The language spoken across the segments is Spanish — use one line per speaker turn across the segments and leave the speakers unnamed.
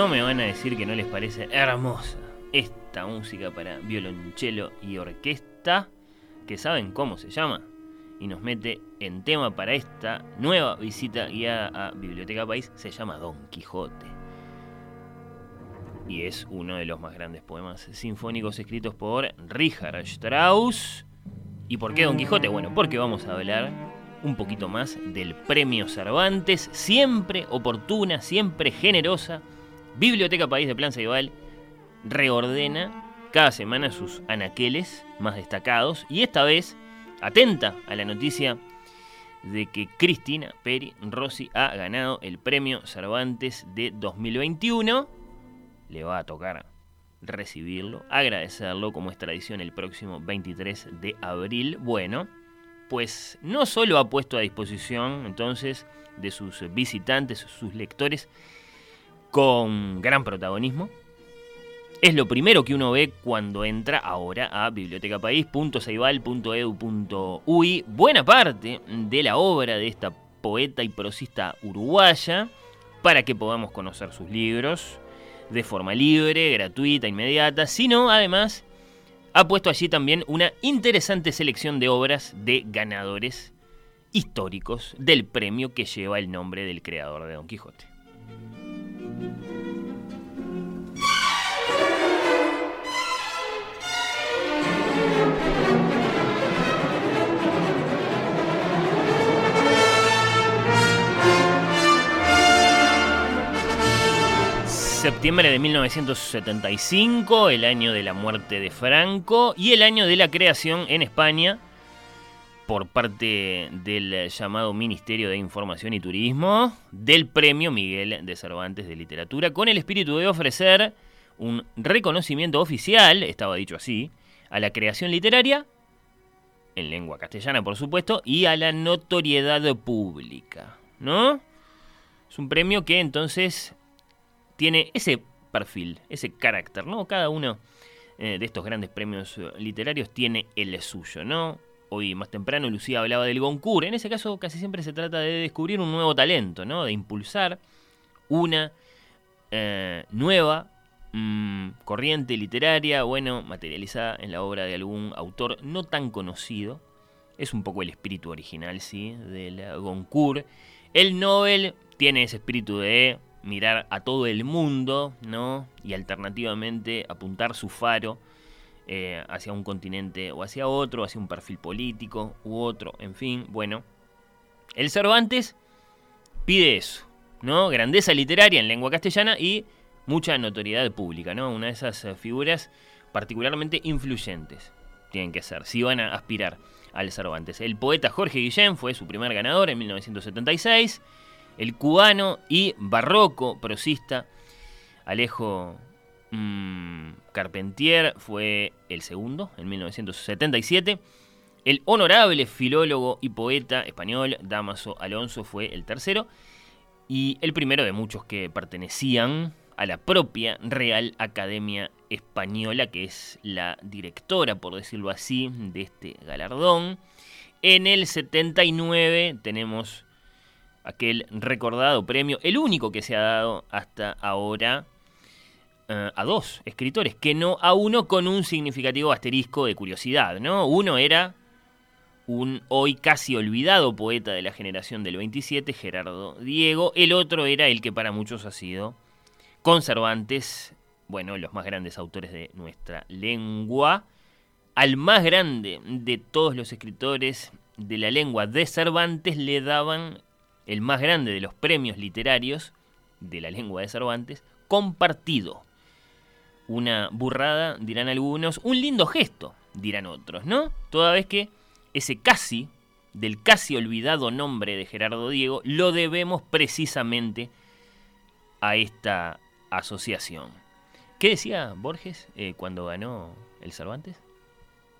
No me van a decir que no les parece hermosa esta música para violonchelo y orquesta, que saben cómo se llama, y nos mete en tema para esta nueva visita guiada a Biblioteca País, se llama Don Quijote. Y es uno de los más grandes poemas sinfónicos escritos por Richard Strauss. ¿Y por qué Don Quijote? Bueno, porque vamos a hablar un poquito más del premio Cervantes, siempre oportuna, siempre generosa Biblioteca País de Plan Ceibal reordena cada semana sus anaqueles más destacados y esta vez atenta a la noticia de que Cristina Peri Rossi ha ganado el premio Cervantes de 2021. Le va a tocar recibirlo, agradecerlo como es tradición el próximo 23 de abril. Bueno, pues no solo ha puesto a disposición entonces de sus visitantes, sus lectores, con gran protagonismo. Es lo primero que uno ve cuando entra ahora a bibliotecapaís.ceibal.edu.uy. Buena parte de la obra de esta poeta y prosista uruguaya para que podamos conocer sus libros de forma libre, gratuita, inmediata, sino además ha puesto allí también una interesante selección de obras de ganadores históricos del premio que lleva el nombre del creador de Don Quijote. Septiembre de 1975, el año de la muerte de Franco y el año de la creación en España por parte del llamado Ministerio de Información y Turismo del Premio Miguel de Cervantes de Literatura con el espíritu de ofrecer un reconocimiento oficial, estaba dicho así, a la creación literaria, en lengua castellana por supuesto, y a la notoriedad pública, ¿no? Es un premio que entonces tiene ese perfil, ese carácter, ¿no? Cada uno eh, de estos grandes premios literarios tiene el suyo, ¿no? Hoy más temprano Lucía hablaba del Goncourt. En ese caso casi siempre se trata de descubrir un nuevo talento, ¿no? De impulsar una eh, nueva mm, corriente literaria, bueno, materializada en la obra de algún autor no tan conocido. Es un poco el espíritu original, sí, del Goncourt. El Nobel tiene ese espíritu de mirar a todo el mundo, ¿no? Y alternativamente apuntar su faro eh, hacia un continente o hacia otro, hacia un perfil político u otro, en fin, bueno. El Cervantes pide eso, ¿no? Grandeza literaria en lengua castellana y mucha notoriedad pública, ¿no? Una de esas eh, figuras particularmente influyentes. tienen que ser, si van a aspirar al Cervantes. El poeta Jorge Guillén fue su primer ganador en 1976. El cubano y barroco prosista Alejo mm, Carpentier fue el segundo en 1977. El honorable filólogo y poeta español Damaso Alonso fue el tercero. Y el primero de muchos que pertenecían a la propia Real Academia Española, que es la directora, por decirlo así, de este galardón. En el 79 tenemos aquel recordado premio, el único que se ha dado hasta ahora eh, a dos escritores, que no a uno con un significativo asterisco de curiosidad, ¿no? Uno era un hoy casi olvidado poeta de la generación del 27, Gerardo Diego, el otro era el que para muchos ha sido conservantes, bueno, los más grandes autores de nuestra lengua, al más grande de todos los escritores de la lengua de Cervantes le daban el más grande de los premios literarios de la lengua de Cervantes, compartido. Una burrada, dirán algunos, un lindo gesto, dirán otros, ¿no? Toda vez que ese casi, del casi olvidado nombre de Gerardo Diego, lo debemos precisamente a esta asociación. ¿Qué decía Borges eh, cuando ganó el Cervantes?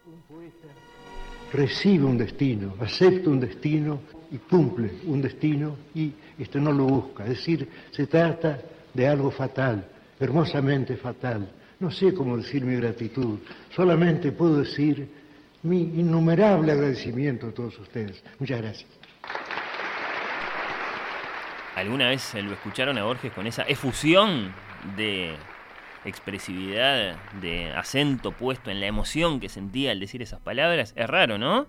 Un poeta recibe un destino, acepta un destino y cumple un destino y este no lo busca. Es decir, se trata de algo fatal, hermosamente fatal. No sé cómo decir mi gratitud, solamente puedo decir mi innumerable agradecimiento a todos ustedes. Muchas gracias.
¿Alguna vez lo escucharon a Borges con esa efusión de expresividad, de acento puesto en la emoción que sentía al decir esas palabras? Es raro, ¿no?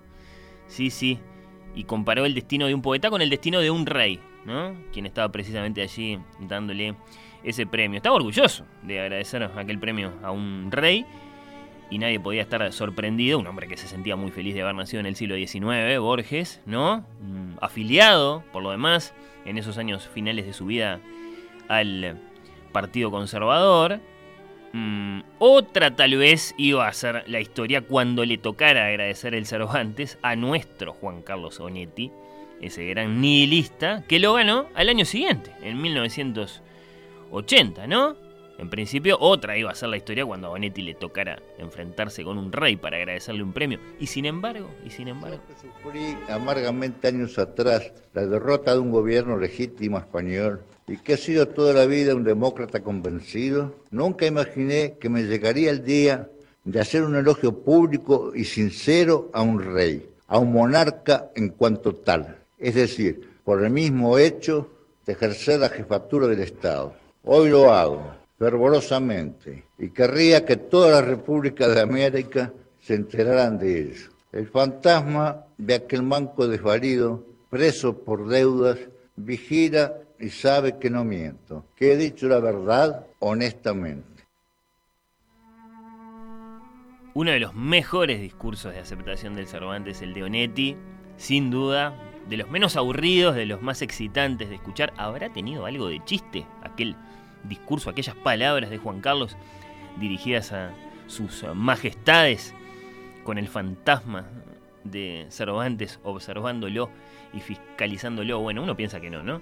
Sí, sí. Y comparó el destino de un poeta con el destino de un rey, ¿no? Quien estaba precisamente allí dándole ese premio. Estaba orgulloso de agradecer aquel premio a un rey y nadie podía estar sorprendido, un hombre que se sentía muy feliz de haber nacido en el siglo XIX, Borges, ¿no? Mm, afiliado, por lo demás, en esos años finales de su vida al Partido Conservador. Mm, otra tal vez iba a ser la historia cuando le tocara agradecer el Cervantes a nuestro Juan Carlos Onetti, ese gran nihilista, que lo ganó al año siguiente, en 1980, ¿no? En principio, otra iba a ser la historia cuando a Bonetti le tocara enfrentarse con un rey para agradecerle un premio. Y sin embargo, y sin embargo.
Sufrí amargamente años atrás la derrota de un gobierno legítimo español y que he sido toda la vida un demócrata convencido. Nunca imaginé que me llegaría el día de hacer un elogio público y sincero a un rey, a un monarca en cuanto tal. Es decir, por el mismo hecho de ejercer la jefatura del Estado. Hoy lo hago fervorosamente y querría que toda la República de América se enteraran de ello. El fantasma de aquel manco desvalido, preso por deudas, vigila y sabe que no miento, que he dicho la verdad honestamente.
Uno de los mejores discursos de aceptación del Cervantes, el de Onetti, sin duda, de los menos aburridos, de los más excitantes de escuchar, habrá tenido algo de chiste aquel discurso, aquellas palabras de Juan Carlos dirigidas a sus majestades con el fantasma de Cervantes observándolo y fiscalizándolo. Bueno, uno piensa que no, ¿no?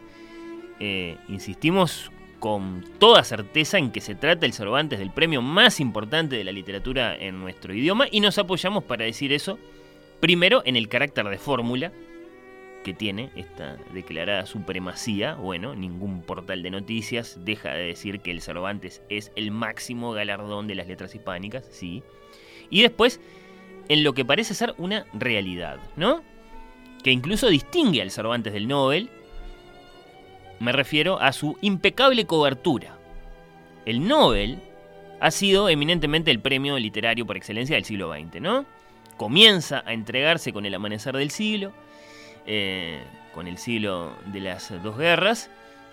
Eh, insistimos con toda certeza en que se trata el Cervantes del premio más importante de la literatura en nuestro idioma y nos apoyamos para decir eso, primero en el carácter de fórmula, que tiene esta declarada supremacía, bueno, ningún portal de noticias deja de decir que el Cervantes es el máximo galardón de las letras hispánicas, sí. Y después, en lo que parece ser una realidad, ¿no? Que incluso distingue al Cervantes del Nobel, me refiero a su impecable cobertura. El Nobel ha sido eminentemente el premio literario por excelencia del siglo XX, ¿no? Comienza a entregarse con el amanecer del siglo, eh, con el siglo de las dos guerras,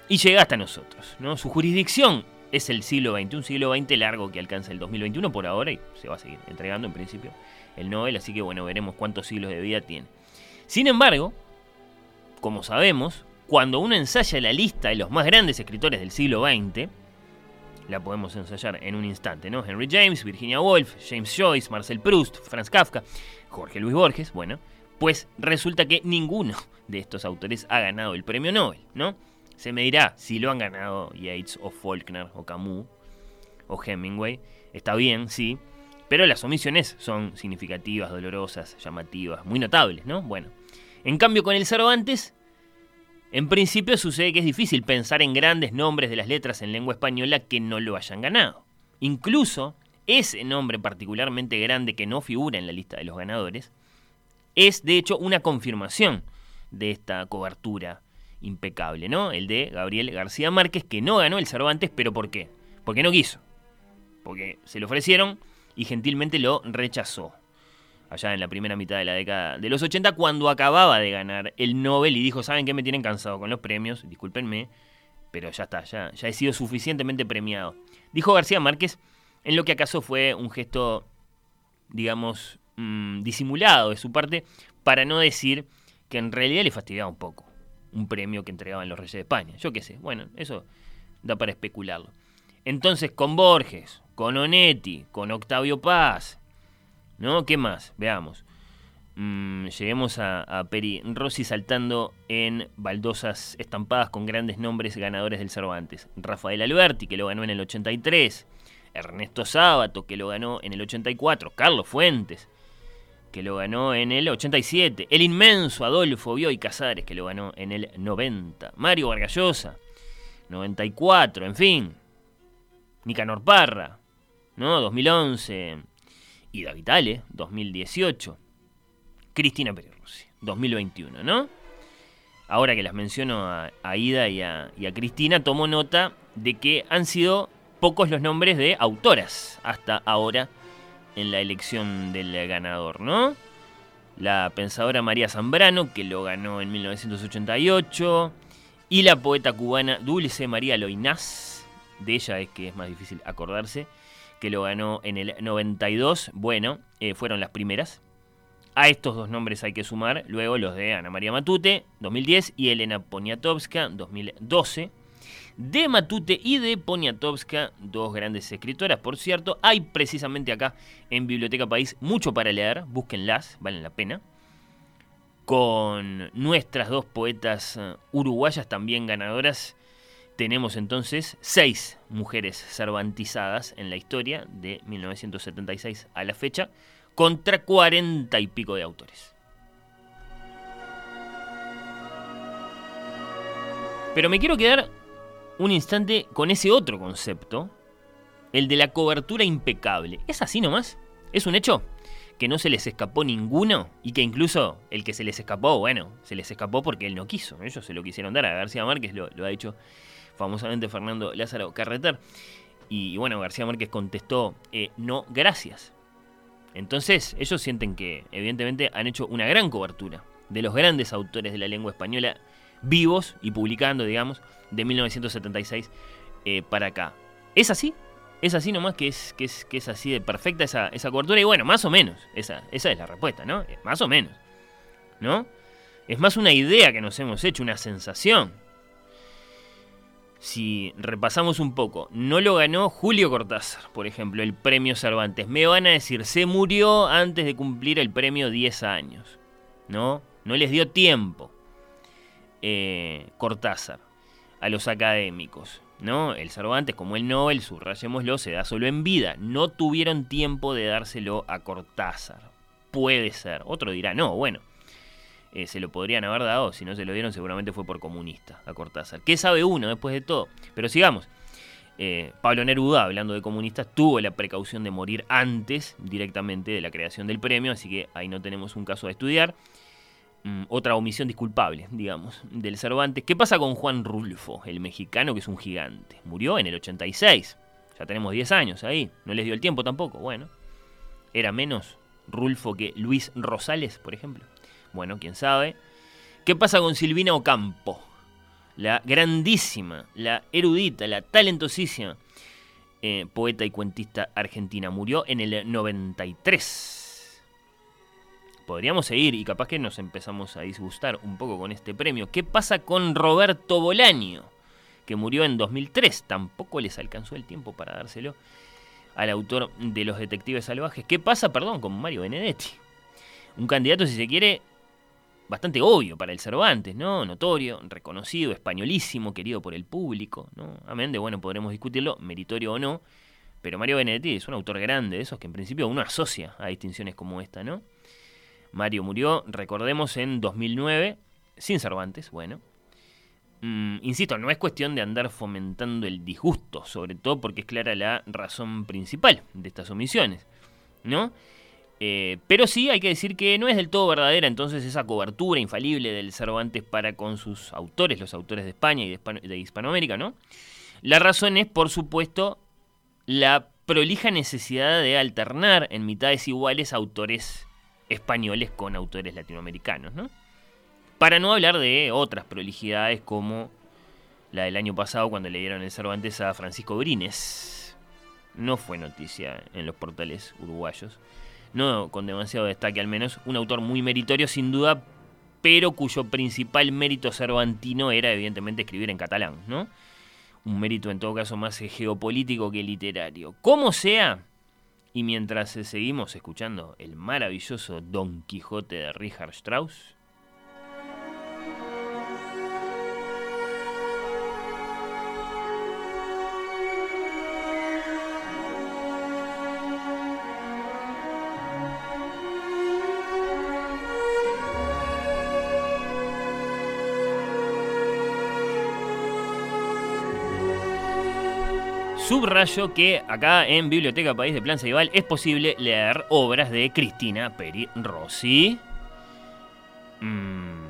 y llega hasta nosotros. ¿no? Su jurisdicción es el siglo XX, un siglo XX largo que alcanza el 2021 por ahora y se va a seguir entregando en principio el Nobel, así que bueno, veremos cuántos siglos de vida tiene. Sin embargo, como sabemos, cuando uno ensaya la lista de los más grandes escritores del siglo XX, la podemos ensayar en un instante, ¿no? Henry James, Virginia Woolf, James Joyce, Marcel Proust, Franz Kafka, Jorge Luis Borges, bueno, pues resulta que ninguno de estos autores ha ganado el premio Nobel, ¿no? Se me dirá si lo han ganado Yates o Faulkner o Camus o Hemingway. Está bien, sí, pero las omisiones son significativas, dolorosas, llamativas, muy notables, ¿no? Bueno, en cambio con el Cervantes, en principio sucede que es difícil pensar en grandes nombres de las letras en lengua española que no lo hayan ganado. Incluso ese nombre particularmente grande que no figura en la lista de los ganadores, es de hecho una confirmación de esta cobertura impecable, ¿no? El de Gabriel García Márquez, que no ganó el Cervantes, pero ¿por qué? Porque no quiso. Porque se lo ofrecieron y gentilmente lo rechazó. Allá en la primera mitad de la década de los 80, cuando acababa de ganar el Nobel y dijo, ¿saben qué me tienen cansado con los premios? Discúlpenme, pero ya está, ya, ya he sido suficientemente premiado. Dijo García Márquez en lo que acaso fue un gesto, digamos, mm, disimulado de su parte, para no decir que en realidad le fastidiaba un poco un premio que entregaban los Reyes de España. Yo qué sé, bueno, eso da para especularlo. Entonces, con Borges, con Onetti, con Octavio Paz, ¿no? ¿Qué más? Veamos. Mm, lleguemos a, a, Peri Rossi saltando en baldosas estampadas con grandes nombres ganadores del Cervantes. Rafael Alberti, que lo ganó en el 83. Ernesto Sábato, que lo ganó en el 84. Carlos Fuentes, que lo ganó en el 87. El inmenso Adolfo Bioy Casares, que lo ganó en el 90. Mario Vargallosa, 94, en fin. Nicanor Parra, ¿no? 2011. Ida Vitale, 2018. Cristina Pérez 2021, ¿no? Ahora que las menciono a, Ida y a, y a Cristina, tomo nota de que han sido pocos los nombres de autoras hasta ahora en la elección del ganador, ¿no? La pensadora María Zambrano, que lo ganó en 1988, y la poeta cubana Dulce María Loinás, de ella es que es más difícil acordarse, que lo ganó en el 92, bueno, eh, fueron las primeras. A estos dos nombres hay que sumar luego los de Ana María Matute, 2010, y Elena Poniatowska, 2012 de Matute y de Poniatowska, dos grandes escritoras, por cierto. Hay precisamente acá en Biblioteca País mucho para leer, búsquenlas, valen la pena. Con nuestras dos poetas eh, uruguayas también ganadoras, tenemos entonces seis mujeres cervantizadas en la historia de 1976 a la fecha, contra cuarenta y pico de autores. Pero me quiero quedar un instante con ese otro concepto, el de la cobertura impecable. ¿Es así nomás? ¿Es un hecho? Que no se les escapó ninguno y que incluso el que se les escapó, bueno, se les escapó porque él no quiso. Ellos se lo quisieron dar a García Márquez, lo, ha dicho famosamente Fernando Lázaro Carreter. Y, bueno, García Márquez contestó, eh, no, gracias. Entonces, ellos sienten que, evidentemente, han hecho una gran cobertura de los grandes autores de la lengua española vivos y publicando, digamos, de 1976 eh, para acá. ¿Es así? Es así nomás que es, que es, que es así de perfecta esa, esa cobertura. Y bueno, más o menos. Esa, esa es la respuesta, ¿no? Eh, más o menos. ¿No? Es más una idea que nos hemos hecho, una sensación. Si repasamos un poco, no lo ganó Julio Cortázar, por ejemplo, el premio Cervantes. Me van a decir, se murió antes de cumplir el premio 10 años. ¿No? No les dio tiempo. Eh, Cortázar a los académicos. ¿no? El Cervantes, como el Nobel, subrayémoslo, se da solo en vida. No tuvieron tiempo de dárselo a Cortázar. Puede ser. Otro dirá, no, bueno. Eh, se lo podrían haber dado, si no se lo dieron seguramente fue por comunista a Cortázar. ¿Qué sabe uno después de todo? Pero sigamos. Eh, Pablo Neruda, hablando de comunistas, tuvo la precaución de morir antes directamente de la creación del premio, así que ahí no tenemos un caso a estudiar. Mm, otra omisión disculpable, digamos, del Cervantes. ¿Qué pasa con Juan Rulfo, el mexicano que es un gigante? Murió en el 86. Ya tenemos 10 años ahí. No les dio el tiempo tampoco. Bueno, era menos Rulfo que Luis Rosales, por ejemplo. Bueno, quién sabe. ¿Qué pasa con Silvina Ocampo? La grandísima, la erudita, la talentosísima eh, poeta y cuentista argentina. Murió en el 93 podríamos seguir y capaz que nos empezamos a disgustar un poco con este premio. ¿Qué pasa con Roberto Bolaño? que murió en 2003. Tampoco les alcanzó el tiempo para dárselo al autor de Los Detectives Salvajes. ¿Qué pasa, perdón, con Mario Benedetti? Un candidato, si se quiere, bastante obvio para el Cervantes, ¿no? Notorio, reconocido, españolísimo, querido por el público, ¿no? Amén de, bueno, podremos discutirlo, meritorio o no, pero Mario Benedetti es un autor grande, de esos que en principio uno asocia a distinciones como esta, ¿no? Mario murió, recordemos, en 2009, sin Cervantes, bueno. Mm, insisto, no es cuestión de andar fomentando el disgusto, sobre todo porque es clara la razón principal de estas omisiones, ¿no? Eh, pero sí hay que decir que no es del todo verdadera entonces esa cobertura infalible del Cervantes para con sus autores, los autores de España y de, Hispanoamérica, ¿no? La razón es, por supuesto, la prolija necesidad de alternar en mitades iguales autores españoles con autores latinoamericanos, ¿no? Para no hablar de otras prolijidades como la del año pasado cuando le dieron el Cervantes a Francisco Brines. No fue noticia en los portales uruguayos no con demasiado destaque al menos, un autor muy meritorio sin duda, pero cuyo principal mérito cervantino era evidentemente escribir en catalán, ¿no? Un mérito en todo caso más geopolítico que literario. Como sea, y mientras seguimos escuchando el maravilloso Don Quijote de Richard Strauss, Subrayo que acá en Biblioteca País de Plan Ceibal es posible leer obras de Cristina Peri Rossi. Mm,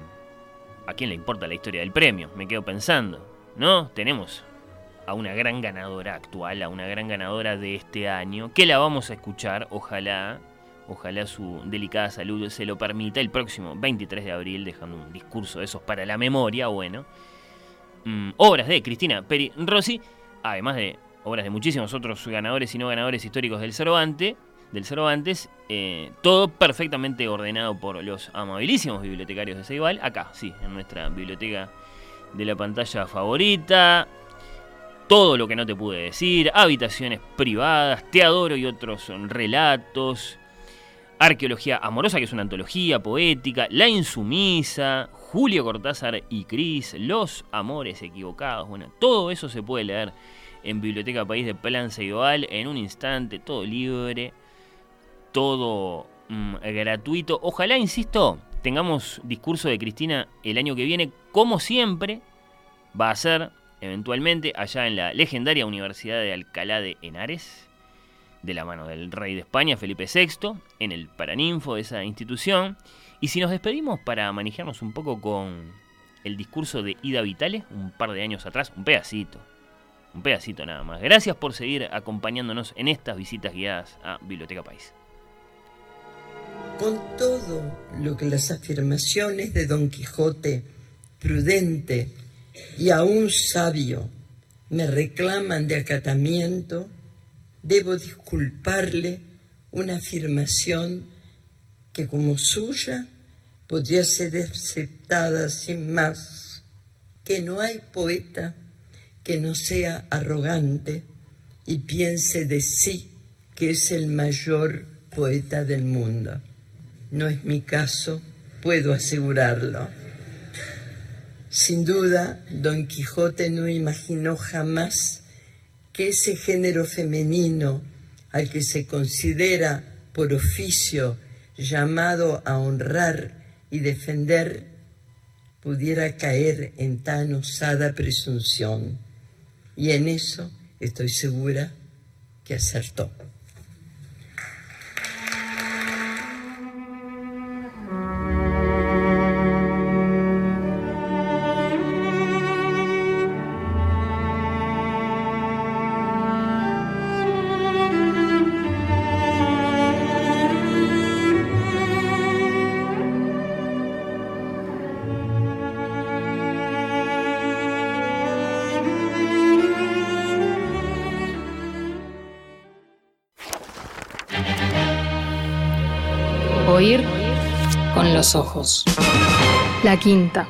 ¿A quién le importa la historia del premio? Me quedo pensando. ¿No? Tenemos a una gran ganadora actual, a una gran ganadora de este año, que la vamos a escuchar, ojalá, ojalá su delicada salud se lo permita, el próximo 23 de abril, dejando un discurso de esos para la memoria, bueno. Mm, obras de Cristina Peri Rossi, además de obras de muchísimos otros ganadores y no ganadores históricos del Cervantes, del Cervantes, eh, todo perfectamente ordenado por los amabilísimos bibliotecarios de Ceibal, acá, sí, en nuestra biblioteca de la pantalla favorita. Todo lo que no te pude decir, habitaciones privadas, Te adoro y otros relatos, Arqueología amorosa, que es una antología poética, La insumisa, Julio Cortázar y Cris, Los amores equivocados, bueno, todo eso se puede leer en Biblioteca País de Plan Ceibal en un instante, todo libre, todo mm, gratuito. Ojalá, insisto, tengamos discurso de Cristina el año que viene, como siempre, va a ser eventualmente allá en la legendaria Universidad de Alcalá de Henares, de la mano del rey de España, Felipe VI, en el Paraninfo de esa institución. Y si nos despedimos para manejarnos un poco con el discurso de Ida Vitale, un par de años atrás, un pedacito, un pedacito nada más. Gracias por seguir acompañándonos en estas visitas guiadas a Biblioteca País.
Con todo lo que las afirmaciones de Don Quijote, prudente y aún sabio, me reclaman de acatamiento, debo disculparle una afirmación que como suya podría ser aceptada sin más, que no hay poeta que no sea arrogante y piense de sí que es el mayor poeta del mundo. No es mi caso, puedo asegurarlo. Sin duda, Don Quijote no imaginó jamás que ese género femenino al que se considera por oficio llamado a honrar y defender pudiera caer en tan osada presunción. Y en eso estoy segura que acertó.
Ojos. La quinta.